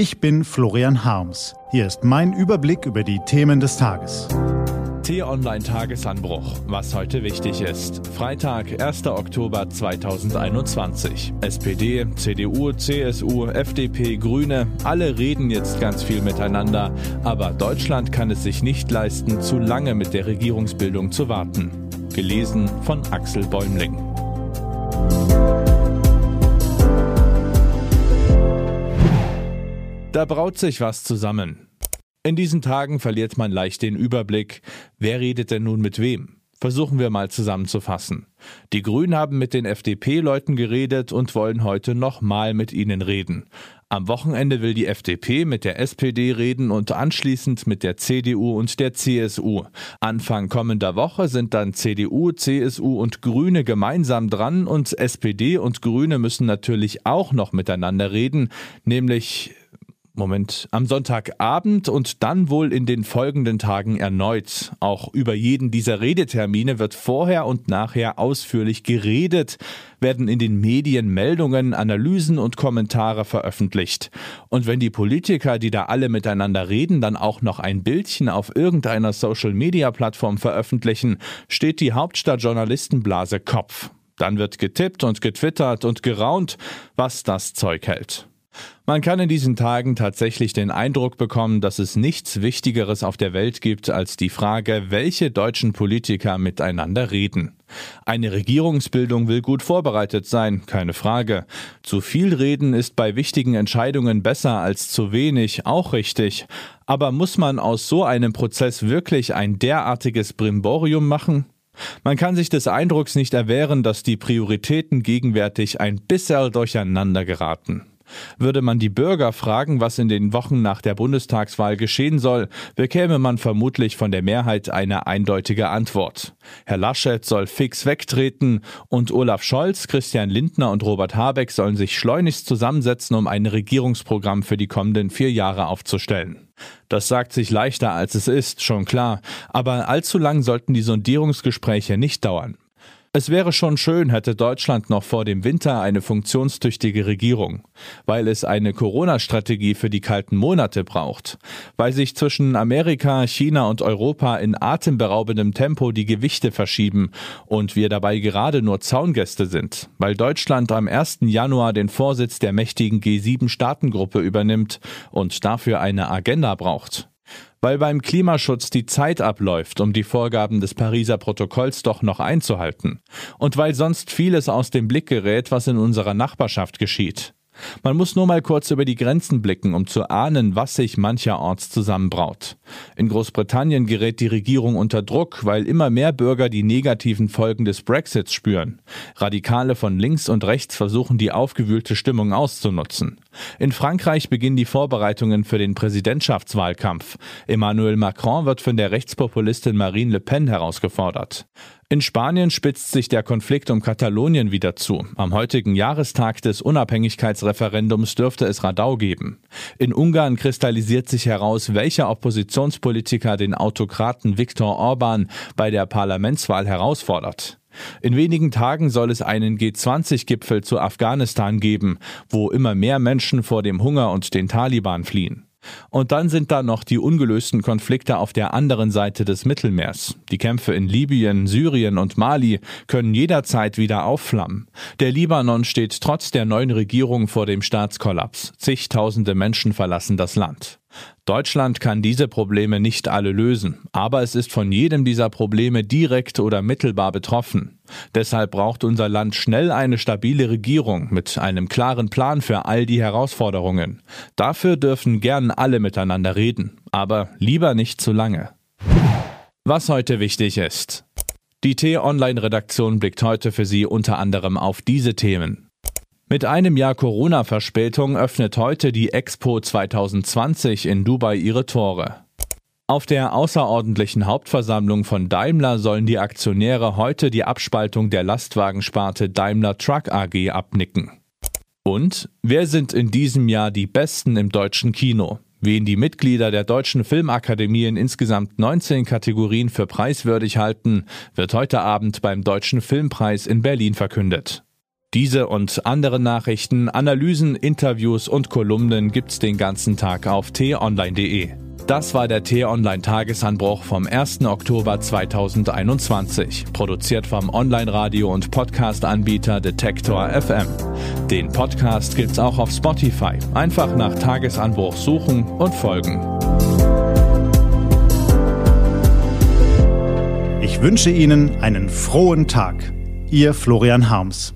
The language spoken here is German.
Ich bin Florian Harms. Hier ist mein Überblick über die Themen des Tages. T-Online Tagesanbruch. Was heute wichtig ist. Freitag, 1. Oktober 2021. SPD, CDU, CSU, FDP, Grüne, alle reden jetzt ganz viel miteinander. Aber Deutschland kann es sich nicht leisten, zu lange mit der Regierungsbildung zu warten. Gelesen von Axel Bäumling. Da braut sich was zusammen. In diesen Tagen verliert man leicht den Überblick. Wer redet denn nun mit wem? Versuchen wir mal zusammenzufassen. Die Grünen haben mit den FDP-Leuten geredet und wollen heute nochmal mit ihnen reden. Am Wochenende will die FDP mit der SPD reden und anschließend mit der CDU und der CSU. Anfang kommender Woche sind dann CDU, CSU und Grüne gemeinsam dran und SPD und Grüne müssen natürlich auch noch miteinander reden, nämlich Moment, am Sonntagabend und dann wohl in den folgenden Tagen erneut. Auch über jeden dieser Redetermine wird vorher und nachher ausführlich geredet, werden in den Medien Meldungen, Analysen und Kommentare veröffentlicht. Und wenn die Politiker, die da alle miteinander reden, dann auch noch ein Bildchen auf irgendeiner Social-Media-Plattform veröffentlichen, steht die Hauptstadtjournalistenblase Kopf. Dann wird getippt und getwittert und geraunt, was das Zeug hält. Man kann in diesen Tagen tatsächlich den Eindruck bekommen, dass es nichts Wichtigeres auf der Welt gibt als die Frage, welche deutschen Politiker miteinander reden. Eine Regierungsbildung will gut vorbereitet sein, keine Frage. Zu viel reden ist bei wichtigen Entscheidungen besser als zu wenig, auch richtig. Aber muss man aus so einem Prozess wirklich ein derartiges Brimborium machen? Man kann sich des Eindrucks nicht erwehren, dass die Prioritäten gegenwärtig ein bisschen durcheinander geraten. Würde man die Bürger fragen, was in den Wochen nach der Bundestagswahl geschehen soll, bekäme man vermutlich von der Mehrheit eine eindeutige Antwort. Herr Laschet soll fix wegtreten und Olaf Scholz, Christian Lindner und Robert Habeck sollen sich schleunigst zusammensetzen, um ein Regierungsprogramm für die kommenden vier Jahre aufzustellen. Das sagt sich leichter als es ist, schon klar, aber allzu lang sollten die Sondierungsgespräche nicht dauern. Es wäre schon schön, hätte Deutschland noch vor dem Winter eine funktionstüchtige Regierung, weil es eine Corona-Strategie für die kalten Monate braucht, weil sich zwischen Amerika, China und Europa in atemberaubendem Tempo die Gewichte verschieben und wir dabei gerade nur Zaungäste sind, weil Deutschland am 1. Januar den Vorsitz der mächtigen G7-Staatengruppe übernimmt und dafür eine Agenda braucht weil beim Klimaschutz die Zeit abläuft, um die Vorgaben des Pariser Protokolls doch noch einzuhalten, und weil sonst vieles aus dem Blick gerät, was in unserer Nachbarschaft geschieht. Man muss nur mal kurz über die Grenzen blicken, um zu ahnen, was sich mancherorts zusammenbraut. In Großbritannien gerät die Regierung unter Druck, weil immer mehr Bürger die negativen Folgen des Brexits spüren. Radikale von links und rechts versuchen die aufgewühlte Stimmung auszunutzen. In Frankreich beginnen die Vorbereitungen für den Präsidentschaftswahlkampf. Emmanuel Macron wird von der Rechtspopulistin Marine Le Pen herausgefordert. In Spanien spitzt sich der Konflikt um Katalonien wieder zu. Am heutigen Jahrestag des Unabhängigkeitsreferendums dürfte es Radau geben. In Ungarn kristallisiert sich heraus, welcher Oppositionspolitiker den Autokraten Viktor Orban bei der Parlamentswahl herausfordert. In wenigen Tagen soll es einen G20-Gipfel zu Afghanistan geben, wo immer mehr Menschen vor dem Hunger und den Taliban fliehen. Und dann sind da noch die ungelösten Konflikte auf der anderen Seite des Mittelmeers. Die Kämpfe in Libyen, Syrien und Mali können jederzeit wieder aufflammen. Der Libanon steht trotz der neuen Regierung vor dem Staatskollaps. Zigtausende Menschen verlassen das Land. Deutschland kann diese Probleme nicht alle lösen, aber es ist von jedem dieser Probleme direkt oder mittelbar betroffen. Deshalb braucht unser Land schnell eine stabile Regierung mit einem klaren Plan für all die Herausforderungen. Dafür dürfen gern alle miteinander reden, aber lieber nicht zu lange. Was heute wichtig ist. Die T-Online-Redaktion blickt heute für Sie unter anderem auf diese Themen. Mit einem Jahr Corona-Verspätung öffnet heute die Expo 2020 in Dubai ihre Tore. Auf der außerordentlichen Hauptversammlung von Daimler sollen die Aktionäre heute die Abspaltung der Lastwagensparte Daimler Truck AG abnicken. Und wer sind in diesem Jahr die Besten im deutschen Kino? Wen die Mitglieder der Deutschen Filmakademie in insgesamt 19 Kategorien für preiswürdig halten, wird heute Abend beim Deutschen Filmpreis in Berlin verkündet. Diese und andere Nachrichten, Analysen, Interviews und Kolumnen gibt's den ganzen Tag auf t-online.de. Das war der T-Online Tagesanbruch vom 1. Oktober 2021, produziert vom Online-Radio- und Podcast-Anbieter Detektor FM. Den Podcast gibt's auch auf Spotify. Einfach nach Tagesanbruch suchen und folgen. Ich wünsche Ihnen einen frohen Tag. Ihr Florian Harms.